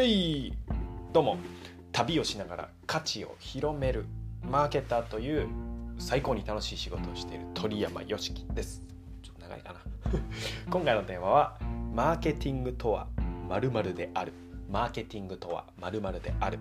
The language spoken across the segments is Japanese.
えい。どうも。旅をしながら価値を広める。マーケターという。最高に楽しい仕事をしている鳥山よしきです。ちょっと長いかな。今回のテーマは。マーケティングとは。〇〇である。マーケティングとは〇〇である。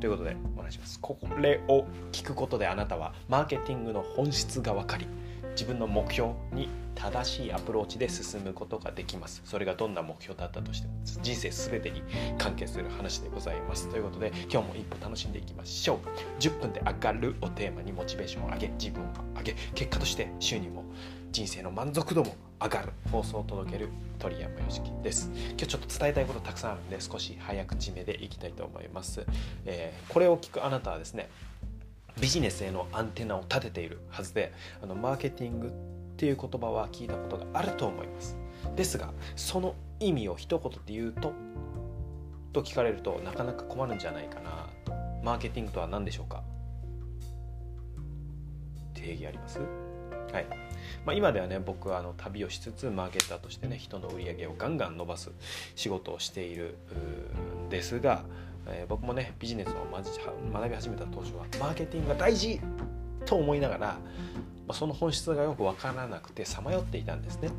ということでお話します。これを聞くことであなたは。マーケティングの本質が分かり。自分の目標に正しいアプローチで進むことができます。それがどんな目標だったとしても人生全てに関係する話でございます。ということで今日も一歩楽しんでいきましょう。10分で上がるをテーマにモチベーションを上げ自分を上げ結果として収入も人生の満足度も上がる。放送を届ける鳥山よしきです。今日ちょっと伝えたいことたくさんあるんで少し早口目でいきたいと思います、えー、これを聞くあなたはですねビジネスへのアンテナを立てているはずであのマーケティングっていう言葉は聞いたことがあると思います。ですがその意味を一言で言うとと聞かれるとなかなか困るんじゃないかなマーケティングとは何でしょうか？定義あります？はい。まあ、今ではね僕はあの旅をしつつマーケターとしてね人の売り上げをガンガン伸ばす仕事をしているんですがえー、僕もねビジネスを学び始めた当初はマーケティングが大事と思いながら、まあ、その本質がよく分からなくてさまよっていたんですね、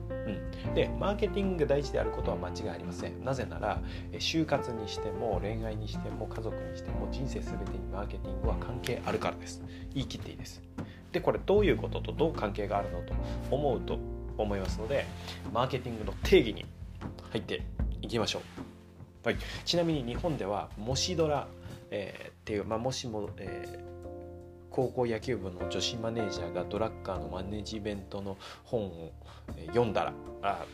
うん、でマーケティングが大事であることは間違いありません。なぜなら就活にしても恋愛にしても家族にしても人生全てにマーケティングは関係あるからです。言い切っていいです。でこれどういうこととどう関係があるのと思うと思いますのでマーケティングの定義に入っていきましょう。はい、ちなみに日本では「もしドラ」えー、っていう、まあ、もしも、えー、高校野球部の女子マネージャーがドラッカーのマネジメントの本を読んだらあ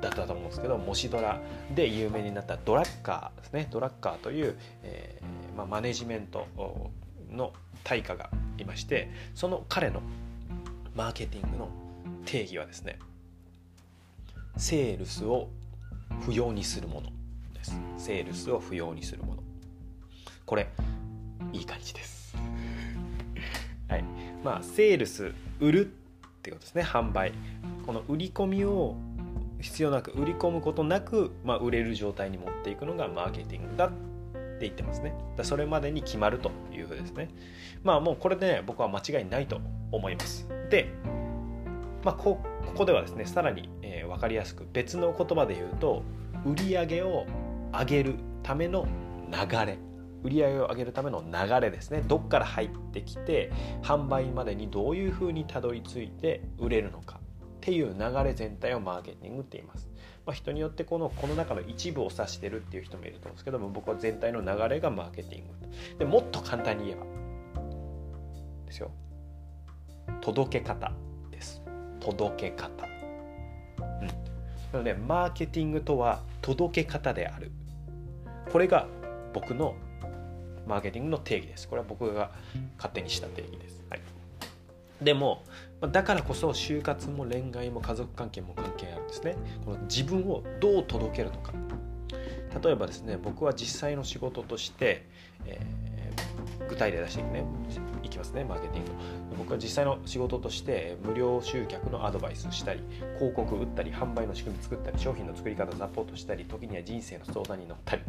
だったと思うんですけど「もしドラ」で有名になったドラッカーですね。ドラッカーという、えーまあ、マネジメントの対価がいましてその彼のマーケティングの定義はですねセールスを不要にするもの。です。セールスを不要にするもの。これいい感じです。はい。まあセールス売るってことですね。販売。この売り込みを必要なく売り込むことなく、まあ、売れる状態に持っていくのがマーケティングだって言ってますね。だそれまでに決まるというふうですね。まあもうこれで、ね、僕は間違いないと思います。でまあこここではですねさらに、えー、分かりやすく別の言葉で言うと売り上げを上げるための流れ。売り上げを上げるための流れですね。どっから入ってきて販売までにどういうふうにたどり着いて売れるのかっていう流れ全体をマーケティングって言います、まあ、人によってこのこの中の一部を指してるっていう人もいると思うんですけども僕は全体の流れがマーケティングでもっと簡単に言えばですよ。届け方です。届け方。うん。なのでマーケティングとは届け方である。これが僕のマーケティングの定義です。これは僕が勝手にした定義です。はい、でもだからこそ就活も恋愛も家族関係も関係あるんですね。この自分をどう届けるのか。例えばですね僕は実際の仕事として、えー、具体例出していくね。いきますねマーケティング。僕は実際の仕事として無料集客のアドバイスしたり広告打ったり販売の仕組み作ったり商品の作り方サポートしたり時には人生の相談に乗ったり、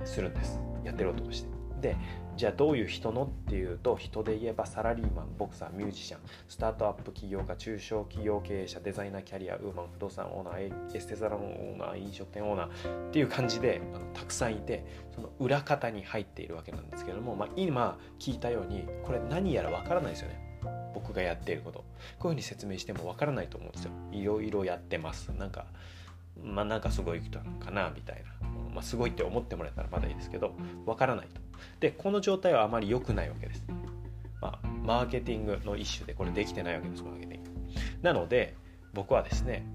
えー、するんです。やってる男として。でじゃあどういう人のっていうと人で言えばサラリーマンボクサーミュージシャンスタートアップ起業家中小企業経営者デザイナーキャリアウーマン不動産オーナーエステサロンオーナー飲食店オーナーっていう感じであのたくさんいてその裏方に入っているわけなんですけども、まあ、今聞いたようにこれ何やらわからないですよね。僕がやっていること。こういうふうに説明してもわからないと思うんですよ。いろいろやってます。なんかまあなんかすごい人なのかなみたいな、まあ、すごいって思ってもらえたらまだいいですけどわからないと。でこの状態はあまり良くないわけです、まあ、マーケティングの一種でこれできてないわけですマーケティング。なので僕はですね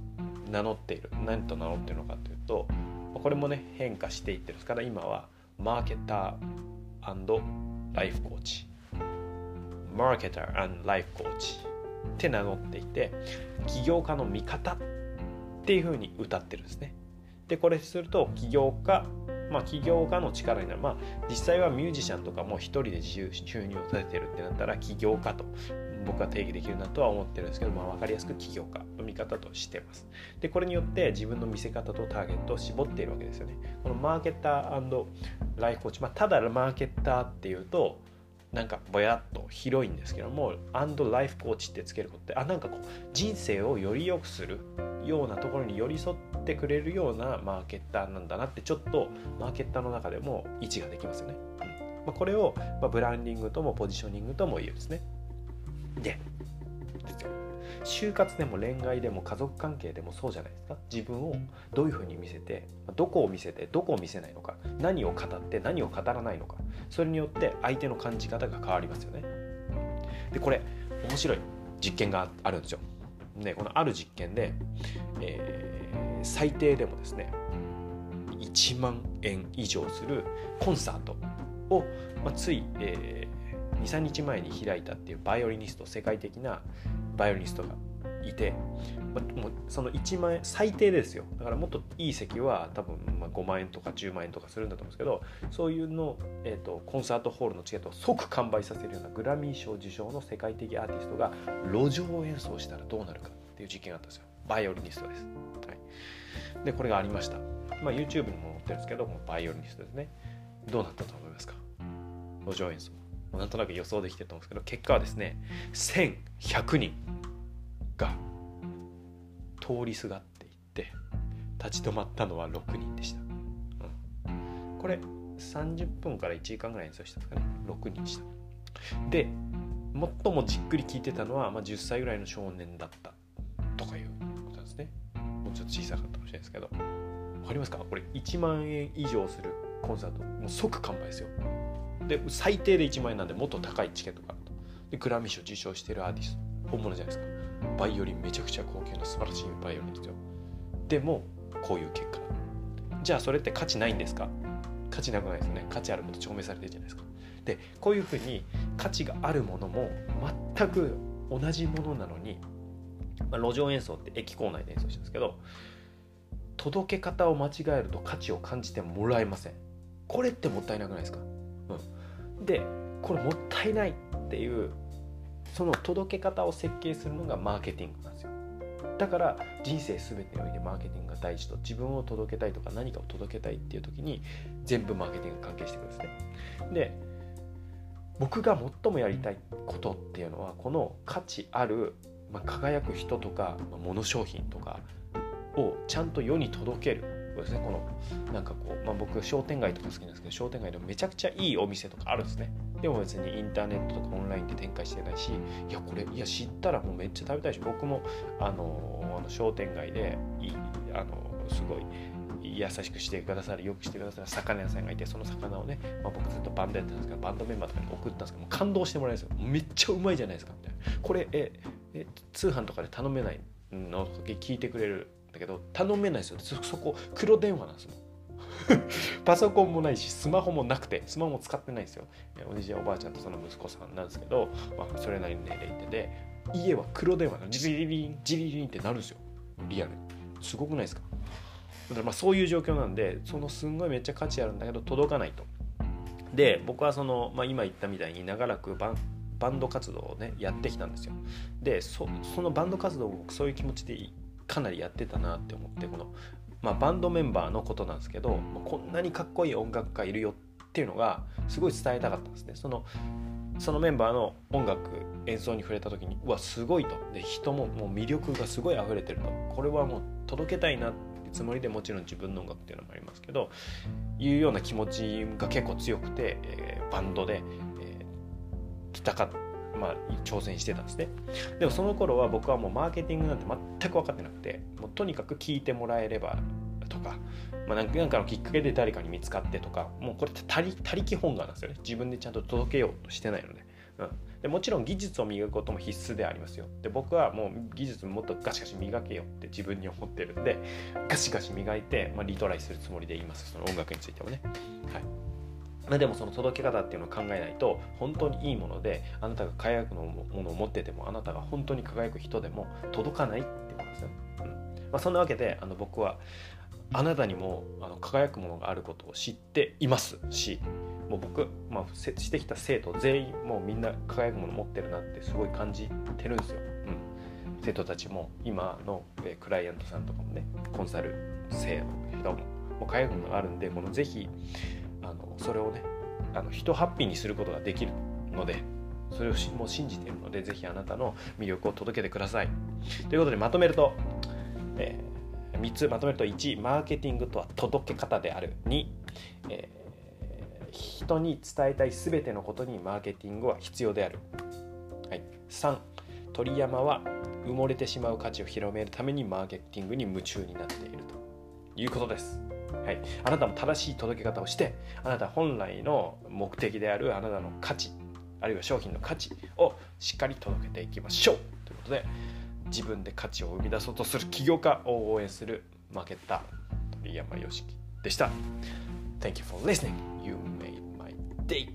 名乗っている。何と名乗っているのかというとこれもね変化していってるんです。から今はマーケターライフコーチマーケターライフコーチって名乗っていて起業家の味方っっていうふうに歌ってるんですね。でこれすると起業家まあ、起業家の力になる。まあ、実際はミュージシャンとかも一人で自由収入を立ててるってなったら起業家と僕は定義できるなとは思ってるんですけど、まあ、分かりやすく起業家の見方としてます。でこれによって自分の見せ方とターゲットを絞っているわけですよね。このマーケッターライフコーチ、まあ、ただマーケッターっていうとなんかぼやっと広いんですけどもアンドライフコーチってつけることってあなんかこう人生をより良くするようなところに寄り添ってくれるようなマーケッターなんだなってちょっとマーケッターの中でも位置ができますよね。うんまあ、これを、ま、ブランディングともポジショニングとも言うんですね。で就活でも恋愛でも家族関係でもそうじゃないですか。自分をどういうふうに見せてどこを見せてどこを見せないのか何を語って何を語らないのかそれによって相手の感じ方が変わりますよね。でこれ面白い実験があるんですよ。でこのある実験で、えー、最低でもですね1万円以上するコンサートを、まあ、つい、えー、23日前に開いたっていうバイオリニスト世界的なバイオリニストがいて、まあ、もうその1万円最低ですよ。だからもっといい席は多分まあ5万円とか10万円とかするんだと思うんですけどそういうの、えーと、コンサートホールのチケットを即完売させるようなグラミー賞受賞の世界的アーティストが路上演奏したらどうなるかっていう実験があったんですよ。バイオリニストです、はい、でこれがありました、まあ、YouTube にも載ってるんですけどもバイオリニストですね。どうなったと思いますか？路上演奏。なんとなく予想できてると思うんですけど結果はですね1100人が通りすがっていって立ち止まったのは6人でした、うん、これ30分から1時間ぐらい演奏したんですかね。6人でした。で最もじっくり聞いてたのは、まあ、10歳ぐらいの少年だったとかいうことなんですね。もうちょっと小さかったかもしれないですけど。分かりますか？これ1万円以上するコンサート。もう即完売ですよ。で最低で1万円なんでもっと高いチケットがあると。でグラミー賞受賞してるアーティスト。本物じゃないですか。バイオリンめちゃくちゃ高級な素晴らしいバイオリンですよ。でもこういう結果。じゃあそれって価値ないんですか？価値なくないですね。価値あるもの証明されてるじゃないですか。でこういうふうに価値があるものも全く同じものなのに、まあ、路上演奏って駅構内で演奏してるんですけど届け方を間違えると価値を感じてもらえません。これってもったいなくないですか、でこれもったいないっていうその届け方を設計するのがマーケティングなんですよ。だから人生全てにおいてマーケティングが大事と自分を届けたいとか何かを届けたいっていう時に全部マーケティング関係してくるんですね。で僕が最もやりたいことっていうのはこの価値ある、まあ、輝く人とか、まあ、物商品とかをちゃんと世に届ける。ですね。このなんかこう、まあ、僕商店街とか好きなんですけど商店街でもめちゃくちゃいいお店とかあるんですね。でも別にインターネットとかオンラインで展開してないしいやこれいや知ったらもうめっちゃ食べたいし僕もあのあの商店街でいあのすごい優しくしてくださるよくしてくださる魚屋さんがいてその魚をね、まあ、僕ずっとバンドやってたんですけどバンドメンバーとかに送ったんですけど感動してもらえるんですよ。めっちゃうまいじゃないですかみたいな。これええ通販とかで頼めないの？聞いてくれるだけど頼めないですよそこ黒電話なんですもん パソコンもないしスマホもなくてスマホも使ってないんですよ。おじいちゃんおばあちゃんとその息子さんなんですけど、まあ、それなりに年齢いってて家は黒電話がジリリンジリリンってなるんですよ。リアルすごくないですか？だからまあそういう状況なんでそのすんごいめっちゃ価値あるんだけど届かないと。で僕はその、まあ、今言ったみたいに長らくバンバンド活動をねやってきたんですよ。でそのバンド活動を僕そういう気持ちでかなりやってたなって思ってこの、まあ、バンドメンバーのことなんですけどこんなにかっこいい音楽家いるよっていうのがすごい伝えたかったんですね。そのそのメンバーの音楽演奏に触れた時にうわすごいと。で人ももう魅力がすごい溢れてると。これはもう届けたいなってつもりでもちろん自分の音楽っていうのもありますけどいうような気持ちが結構強くて、えー、バンドで、えー、来たかったまあ、挑戦してたんですね。でもその頃は僕はもうマーケティングなんて全く分かってなくてもうとにかく聞いてもらえればとか、まあ、なんかのきっかけで誰かに見つかってとかもうこれって他力本願なんですよね。自分でちゃんと届けようとしてないので,、うん、でもちろん技術を磨くことも必須でありますよ。で僕はもう技術もっとガシガシ磨けよって自分に思ってるんでガシガシ磨いて、まあ、リトライするつもりで言います。その音楽についてもね。はい。ま、でもその届け方っていうのを考えないと本当にいいものであなたが輝くのものを持っててもあなたが本当に輝く人でも届かないってことですよ、うん。まあ、そんなわけであの僕はあなたにもあの輝くものがあることを知っていますしもう僕、まあ、してきた生徒全員もうみんな輝くもの持ってるなってすごい感じてるんですよ。うん。生徒たちも今の、クライアントさんとかもねコンサル生の人ももう輝くものがあるんでこのぜひあのそれをねあの人ハッピーにすることができるのでそれをもう信じているのでぜひあなたの魅力を届けてください。ということでまとめると、えー、3つまとめると1マーケティングとは届け方である2、えー、人に伝えたい全てのことにマーケティングは必要である、はい、3鳥山は埋もれてしまう価値を広めるためにマーケティングに夢中になっているということです。はい、あなたも正しい届け方をしてあなた本来の目的であるあなたの価値あるいは商品の価値をしっかり届けていきましょうということで自分で価値を生み出そうとする起業家を応援する負けた鳥山よしきでした Thank you for listening. You made my day.